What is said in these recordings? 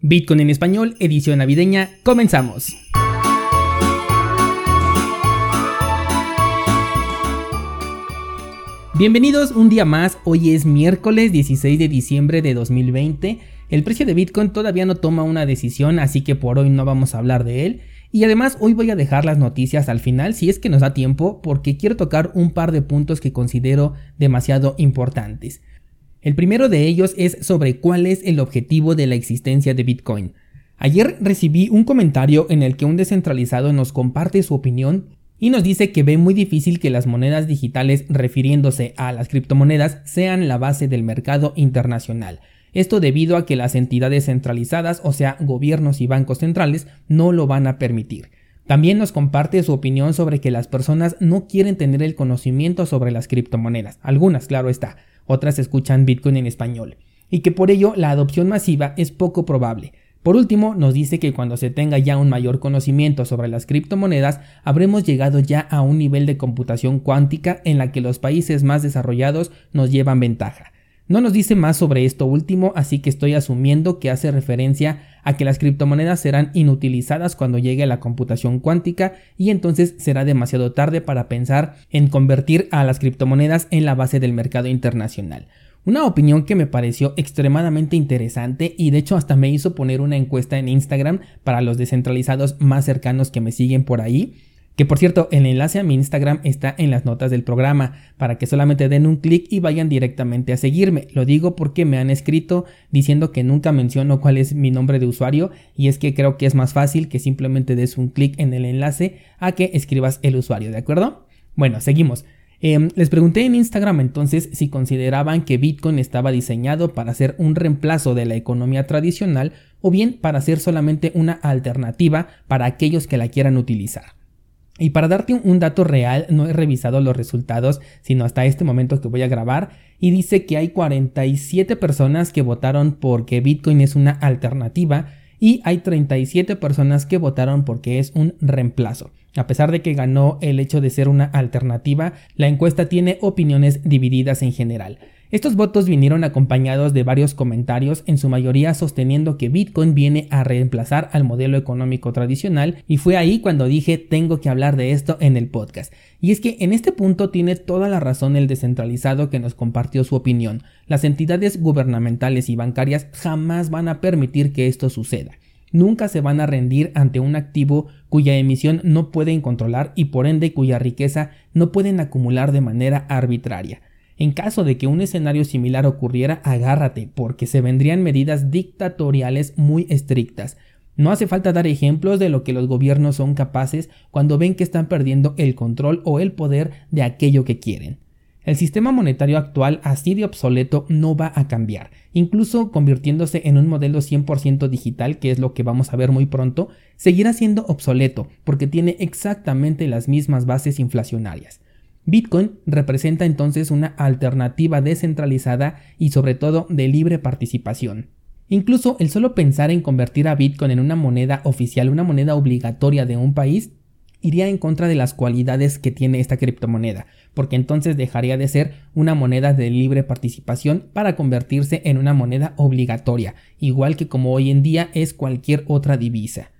Bitcoin en español, edición navideña, comenzamos. Bienvenidos un día más, hoy es miércoles 16 de diciembre de 2020. El precio de Bitcoin todavía no toma una decisión, así que por hoy no vamos a hablar de él. Y además hoy voy a dejar las noticias al final si es que nos da tiempo porque quiero tocar un par de puntos que considero demasiado importantes. El primero de ellos es sobre cuál es el objetivo de la existencia de Bitcoin. Ayer recibí un comentario en el que un descentralizado nos comparte su opinión y nos dice que ve muy difícil que las monedas digitales refiriéndose a las criptomonedas sean la base del mercado internacional. Esto debido a que las entidades centralizadas, o sea, gobiernos y bancos centrales, no lo van a permitir. También nos comparte su opinión sobre que las personas no quieren tener el conocimiento sobre las criptomonedas. Algunas, claro está otras escuchan Bitcoin en español, y que por ello la adopción masiva es poco probable. Por último, nos dice que cuando se tenga ya un mayor conocimiento sobre las criptomonedas, habremos llegado ya a un nivel de computación cuántica en la que los países más desarrollados nos llevan ventaja. No nos dice más sobre esto último, así que estoy asumiendo que hace referencia a que las criptomonedas serán inutilizadas cuando llegue la computación cuántica y entonces será demasiado tarde para pensar en convertir a las criptomonedas en la base del mercado internacional. Una opinión que me pareció extremadamente interesante y de hecho hasta me hizo poner una encuesta en Instagram para los descentralizados más cercanos que me siguen por ahí que por cierto, el enlace a mi Instagram está en las notas del programa, para que solamente den un clic y vayan directamente a seguirme. Lo digo porque me han escrito diciendo que nunca menciono cuál es mi nombre de usuario y es que creo que es más fácil que simplemente des un clic en el enlace a que escribas el usuario, ¿de acuerdo? Bueno, seguimos. Em, les pregunté en Instagram entonces si consideraban que Bitcoin estaba diseñado para ser un reemplazo de la economía tradicional o bien para ser solamente una alternativa para aquellos que la quieran utilizar. Y para darte un dato real, no he revisado los resultados, sino hasta este momento que voy a grabar, y dice que hay 47 personas que votaron porque Bitcoin es una alternativa y hay 37 personas que votaron porque es un reemplazo. A pesar de que ganó el hecho de ser una alternativa, la encuesta tiene opiniones divididas en general. Estos votos vinieron acompañados de varios comentarios, en su mayoría sosteniendo que Bitcoin viene a reemplazar al modelo económico tradicional, y fue ahí cuando dije tengo que hablar de esto en el podcast. Y es que en este punto tiene toda la razón el descentralizado que nos compartió su opinión. Las entidades gubernamentales y bancarias jamás van a permitir que esto suceda. Nunca se van a rendir ante un activo cuya emisión no pueden controlar y por ende cuya riqueza no pueden acumular de manera arbitraria. En caso de que un escenario similar ocurriera, agárrate, porque se vendrían medidas dictatoriales muy estrictas. No hace falta dar ejemplos de lo que los gobiernos son capaces cuando ven que están perdiendo el control o el poder de aquello que quieren. El sistema monetario actual, así de obsoleto, no va a cambiar, incluso convirtiéndose en un modelo 100% digital, que es lo que vamos a ver muy pronto, seguirá siendo obsoleto porque tiene exactamente las mismas bases inflacionarias. Bitcoin representa entonces una alternativa descentralizada y sobre todo de libre participación. Incluso el solo pensar en convertir a Bitcoin en una moneda oficial, una moneda obligatoria de un país, iría en contra de las cualidades que tiene esta criptomoneda, porque entonces dejaría de ser una moneda de libre participación para convertirse en una moneda obligatoria, igual que como hoy en día es cualquier otra divisa.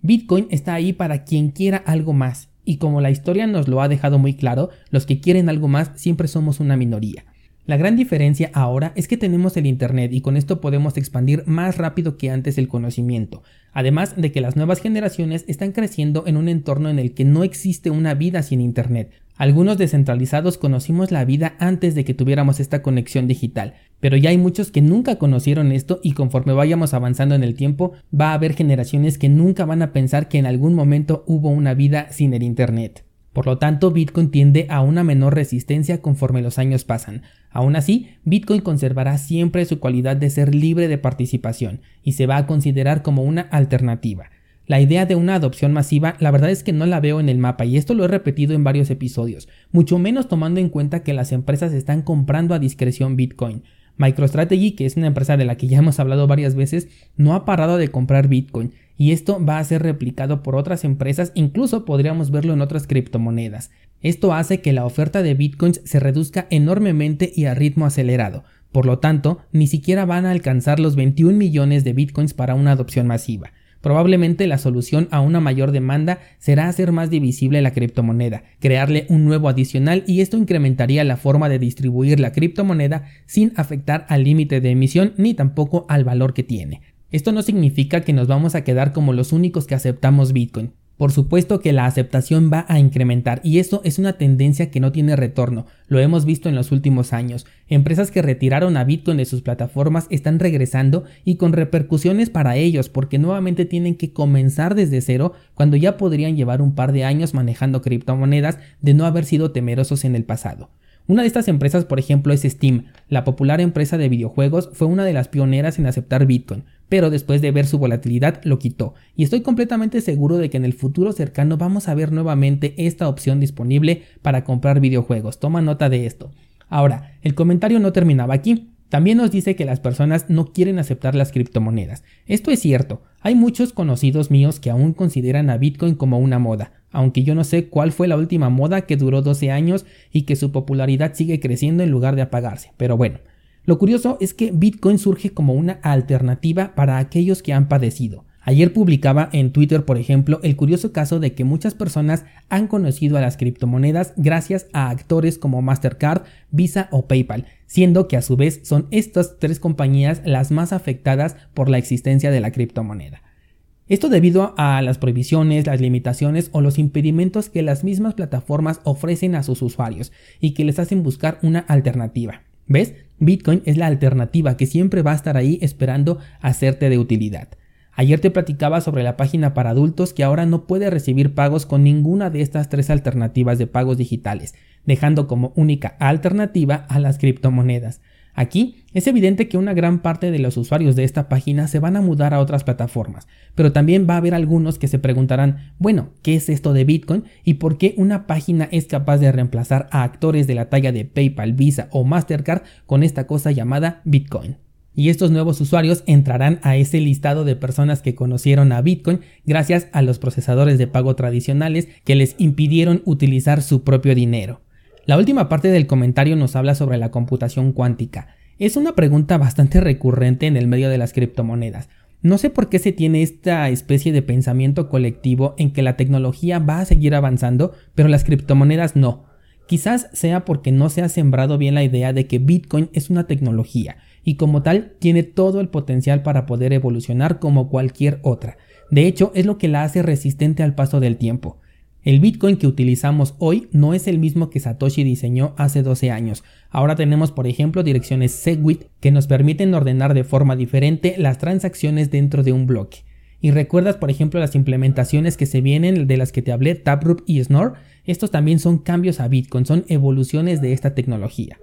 Bitcoin está ahí para quien quiera algo más, y como la historia nos lo ha dejado muy claro, los que quieren algo más siempre somos una minoría. La gran diferencia ahora es que tenemos el Internet y con esto podemos expandir más rápido que antes el conocimiento, además de que las nuevas generaciones están creciendo en un entorno en el que no existe una vida sin Internet. Algunos descentralizados conocimos la vida antes de que tuviéramos esta conexión digital, pero ya hay muchos que nunca conocieron esto y conforme vayamos avanzando en el tiempo va a haber generaciones que nunca van a pensar que en algún momento hubo una vida sin el Internet. Por lo tanto, Bitcoin tiende a una menor resistencia conforme los años pasan. Aún así, Bitcoin conservará siempre su cualidad de ser libre de participación y se va a considerar como una alternativa. La idea de una adopción masiva la verdad es que no la veo en el mapa y esto lo he repetido en varios episodios, mucho menos tomando en cuenta que las empresas están comprando a discreción Bitcoin. MicroStrategy, que es una empresa de la que ya hemos hablado varias veces, no ha parado de comprar Bitcoin y esto va a ser replicado por otras empresas, incluso podríamos verlo en otras criptomonedas. Esto hace que la oferta de bitcoins se reduzca enormemente y a ritmo acelerado. Por lo tanto, ni siquiera van a alcanzar los 21 millones de bitcoins para una adopción masiva. Probablemente la solución a una mayor demanda será hacer más divisible la criptomoneda, crearle un nuevo adicional y esto incrementaría la forma de distribuir la criptomoneda sin afectar al límite de emisión ni tampoco al valor que tiene. Esto no significa que nos vamos a quedar como los únicos que aceptamos Bitcoin. Por supuesto que la aceptación va a incrementar y eso es una tendencia que no tiene retorno, lo hemos visto en los últimos años. Empresas que retiraron a Bitcoin de sus plataformas están regresando y con repercusiones para ellos porque nuevamente tienen que comenzar desde cero cuando ya podrían llevar un par de años manejando criptomonedas de no haber sido temerosos en el pasado. Una de estas empresas, por ejemplo, es Steam. La popular empresa de videojuegos fue una de las pioneras en aceptar Bitcoin, pero después de ver su volatilidad lo quitó. Y estoy completamente seguro de que en el futuro cercano vamos a ver nuevamente esta opción disponible para comprar videojuegos. Toma nota de esto. Ahora, el comentario no terminaba aquí. También nos dice que las personas no quieren aceptar las criptomonedas. Esto es cierto, hay muchos conocidos míos que aún consideran a Bitcoin como una moda, aunque yo no sé cuál fue la última moda que duró 12 años y que su popularidad sigue creciendo en lugar de apagarse. Pero bueno, lo curioso es que Bitcoin surge como una alternativa para aquellos que han padecido. Ayer publicaba en Twitter, por ejemplo, el curioso caso de que muchas personas han conocido a las criptomonedas gracias a actores como Mastercard, Visa o PayPal, siendo que a su vez son estas tres compañías las más afectadas por la existencia de la criptomoneda. Esto debido a las prohibiciones, las limitaciones o los impedimentos que las mismas plataformas ofrecen a sus usuarios y que les hacen buscar una alternativa. ¿Ves? Bitcoin es la alternativa que siempre va a estar ahí esperando hacerte de utilidad. Ayer te platicaba sobre la página para adultos que ahora no puede recibir pagos con ninguna de estas tres alternativas de pagos digitales, dejando como única alternativa a las criptomonedas. Aquí es evidente que una gran parte de los usuarios de esta página se van a mudar a otras plataformas, pero también va a haber algunos que se preguntarán, bueno, ¿qué es esto de Bitcoin y por qué una página es capaz de reemplazar a actores de la talla de PayPal, Visa o Mastercard con esta cosa llamada Bitcoin? Y estos nuevos usuarios entrarán a ese listado de personas que conocieron a Bitcoin gracias a los procesadores de pago tradicionales que les impidieron utilizar su propio dinero. La última parte del comentario nos habla sobre la computación cuántica. Es una pregunta bastante recurrente en el medio de las criptomonedas. No sé por qué se tiene esta especie de pensamiento colectivo en que la tecnología va a seguir avanzando, pero las criptomonedas no. Quizás sea porque no se ha sembrado bien la idea de que Bitcoin es una tecnología y como tal tiene todo el potencial para poder evolucionar como cualquier otra. De hecho, es lo que la hace resistente al paso del tiempo. El Bitcoin que utilizamos hoy no es el mismo que Satoshi diseñó hace 12 años. Ahora tenemos, por ejemplo, direcciones Segwit que nos permiten ordenar de forma diferente las transacciones dentro de un bloque. Y recuerdas, por ejemplo, las implementaciones que se vienen de las que te hablé, Taproot y Snore, estos también son cambios a Bitcoin, son evoluciones de esta tecnología.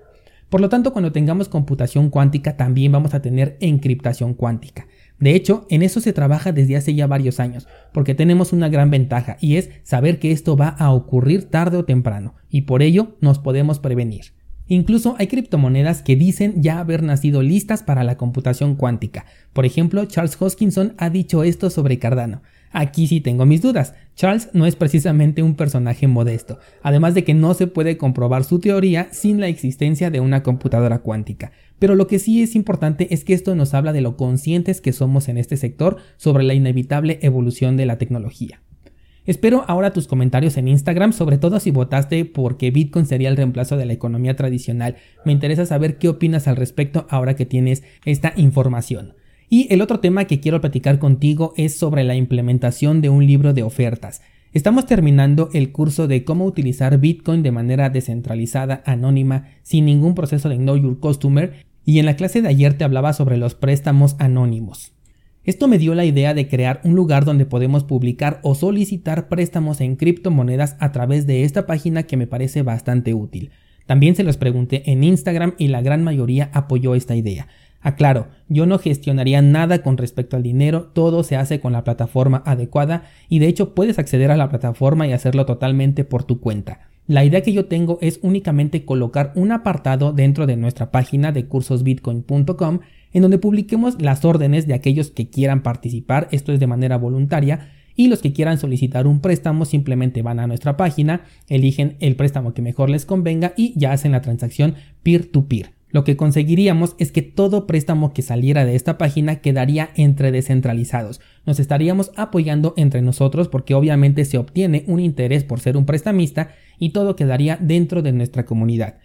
Por lo tanto, cuando tengamos computación cuántica, también vamos a tener encriptación cuántica. De hecho, en eso se trabaja desde hace ya varios años, porque tenemos una gran ventaja y es saber que esto va a ocurrir tarde o temprano, y por ello nos podemos prevenir. Incluso hay criptomonedas que dicen ya haber nacido listas para la computación cuántica. Por ejemplo, Charles Hoskinson ha dicho esto sobre Cardano. Aquí sí tengo mis dudas. Charles no es precisamente un personaje modesto, además de que no se puede comprobar su teoría sin la existencia de una computadora cuántica. Pero lo que sí es importante es que esto nos habla de lo conscientes que somos en este sector sobre la inevitable evolución de la tecnología. Espero ahora tus comentarios en Instagram, sobre todo si votaste porque Bitcoin sería el reemplazo de la economía tradicional. Me interesa saber qué opinas al respecto ahora que tienes esta información. Y el otro tema que quiero platicar contigo es sobre la implementación de un libro de ofertas. Estamos terminando el curso de cómo utilizar Bitcoin de manera descentralizada, anónima, sin ningún proceso de Know Your Customer, y en la clase de ayer te hablaba sobre los préstamos anónimos. Esto me dio la idea de crear un lugar donde podemos publicar o solicitar préstamos en criptomonedas a través de esta página que me parece bastante útil. También se los pregunté en Instagram y la gran mayoría apoyó esta idea. Aclaro, yo no gestionaría nada con respecto al dinero, todo se hace con la plataforma adecuada y de hecho puedes acceder a la plataforma y hacerlo totalmente por tu cuenta. La idea que yo tengo es únicamente colocar un apartado dentro de nuestra página de cursosbitcoin.com en donde publiquemos las órdenes de aquellos que quieran participar, esto es de manera voluntaria, y los que quieran solicitar un préstamo simplemente van a nuestra página, eligen el préstamo que mejor les convenga y ya hacen la transacción peer-to-peer. Lo que conseguiríamos es que todo préstamo que saliera de esta página quedaría entre descentralizados. Nos estaríamos apoyando entre nosotros porque obviamente se obtiene un interés por ser un prestamista y todo quedaría dentro de nuestra comunidad.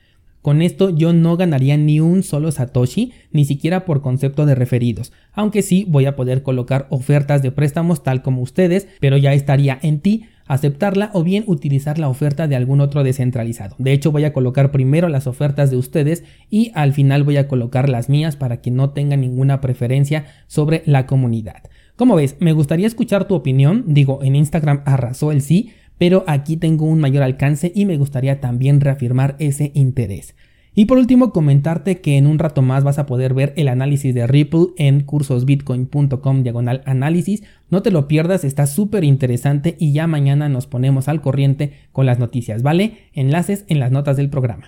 Con esto yo no ganaría ni un solo Satoshi, ni siquiera por concepto de referidos, aunque sí voy a poder colocar ofertas de préstamos tal como ustedes, pero ya estaría en ti aceptarla o bien utilizar la oferta de algún otro descentralizado. De hecho voy a colocar primero las ofertas de ustedes y al final voy a colocar las mías para que no tenga ninguna preferencia sobre la comunidad. Como ves, me gustaría escuchar tu opinión, digo, en Instagram arrasó el sí, pero aquí tengo un mayor alcance y me gustaría también reafirmar ese interés. Y por último, comentarte que en un rato más vas a poder ver el análisis de Ripple en cursosbitcoin.com diagonal análisis. No te lo pierdas, está súper interesante y ya mañana nos ponemos al corriente con las noticias, ¿vale? Enlaces en las notas del programa.